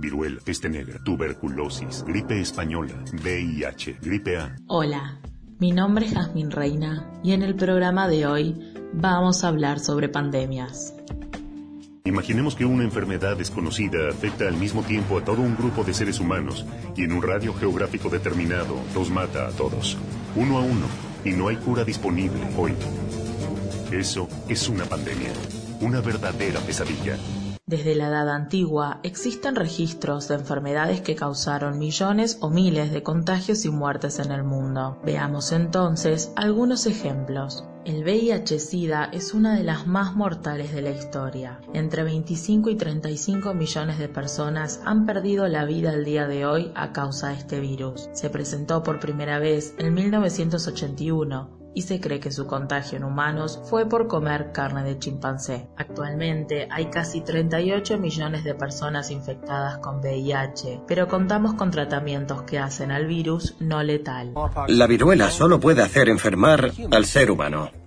viruela, peste negra, tuberculosis, gripe española, VIH, gripe A. Hola, mi nombre es Jasmine Reina y en el programa de hoy vamos a hablar sobre pandemias. Imaginemos que una enfermedad desconocida afecta al mismo tiempo a todo un grupo de seres humanos y en un radio geográfico determinado los mata a todos, uno a uno, y no hay cura disponible hoy. Eso es una pandemia, una verdadera pesadilla. Desde la edad antigua existen registros de enfermedades que causaron millones o miles de contagios y muertes en el mundo. Veamos entonces algunos ejemplos. El VIH-Sida es una de las más mortales de la historia. Entre 25 y 35 millones de personas han perdido la vida al día de hoy a causa de este virus. Se presentó por primera vez en 1981 y se cree que su contagio en humanos fue por comer carne de chimpancé. Actualmente hay casi 38 millones de personas infectadas con VIH, pero contamos con tratamientos que hacen al virus no letal. La viruela solo puede hacer enfermar al ser humano.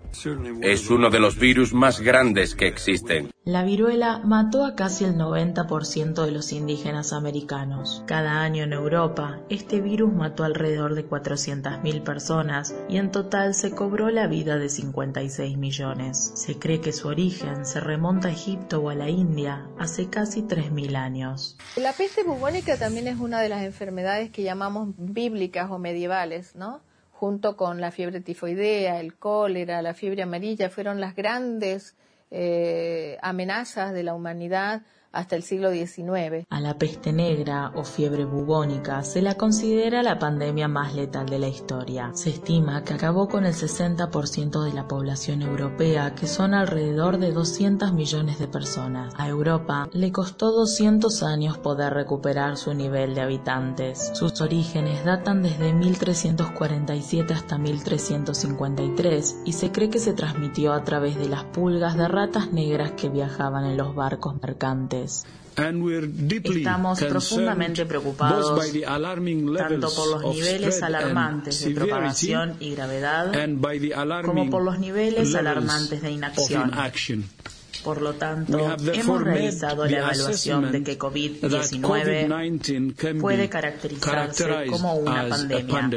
Es uno de los virus más grandes que existen. La viruela mató a casi el 90% de los indígenas americanos. Cada año en Europa, este virus mató alrededor de 400.000 personas y en total se cobró la vida de 56 millones. Se cree que su origen se remonta a Egipto o a la India hace casi 3.000 años. La peste bubónica también es una de las enfermedades que llamamos bíblicas o medievales, ¿no? Junto con la fiebre tifoidea, el cólera, la fiebre amarilla, fueron las grandes eh, amenazas de la humanidad hasta el siglo XIX. A la peste negra o fiebre bubónica se la considera la pandemia más letal de la historia. Se estima que acabó con el 60% de la población europea, que son alrededor de 200 millones de personas. A Europa le costó 200 años poder recuperar su nivel de habitantes. Sus orígenes datan desde 1347 hasta 1353 y se cree que se transmitió a través de las pulgas de ratas negras que viajaban en los barcos mercantes. Estamos profundamente preocupados tanto por los niveles alarmantes de propagación y gravedad como por los niveles alarmantes de inacción. Por lo tanto, hemos realizado la evaluación de que COVID-19 puede caracterizarse como una pandemia.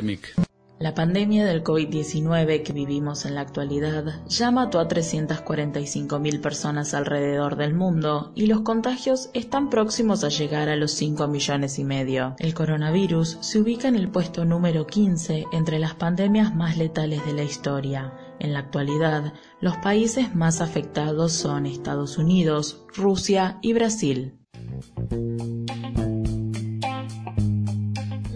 La pandemia del COVID-19 que vivimos en la actualidad ya mató a 345.000 personas alrededor del mundo y los contagios están próximos a llegar a los 5 millones y medio. El coronavirus se ubica en el puesto número 15 entre las pandemias más letales de la historia. En la actualidad, los países más afectados son Estados Unidos, Rusia y Brasil.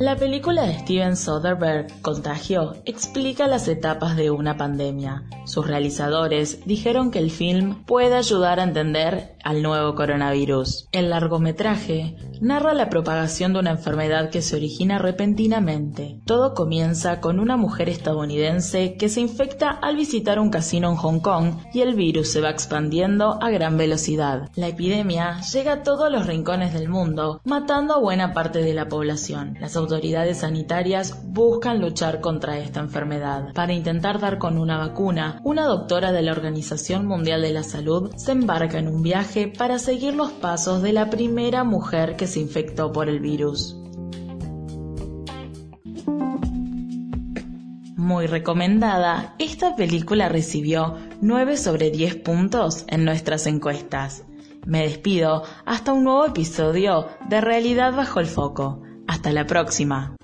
La película de Steven Soderbergh, Contagio, explica las etapas de una pandemia. Sus realizadores dijeron que el film puede ayudar a entender al nuevo coronavirus. El largometraje narra la propagación de una enfermedad que se origina repentinamente. Todo comienza con una mujer estadounidense que se infecta al visitar un casino en Hong Kong y el virus se va expandiendo a gran velocidad. La epidemia llega a todos los rincones del mundo, matando a buena parte de la población. Autoridades sanitarias buscan luchar contra esta enfermedad. Para intentar dar con una vacuna, una doctora de la Organización Mundial de la Salud se embarca en un viaje para seguir los pasos de la primera mujer que se infectó por el virus. Muy recomendada, esta película recibió 9 sobre 10 puntos en nuestras encuestas. Me despido hasta un nuevo episodio de Realidad bajo el foco. Hasta la próxima.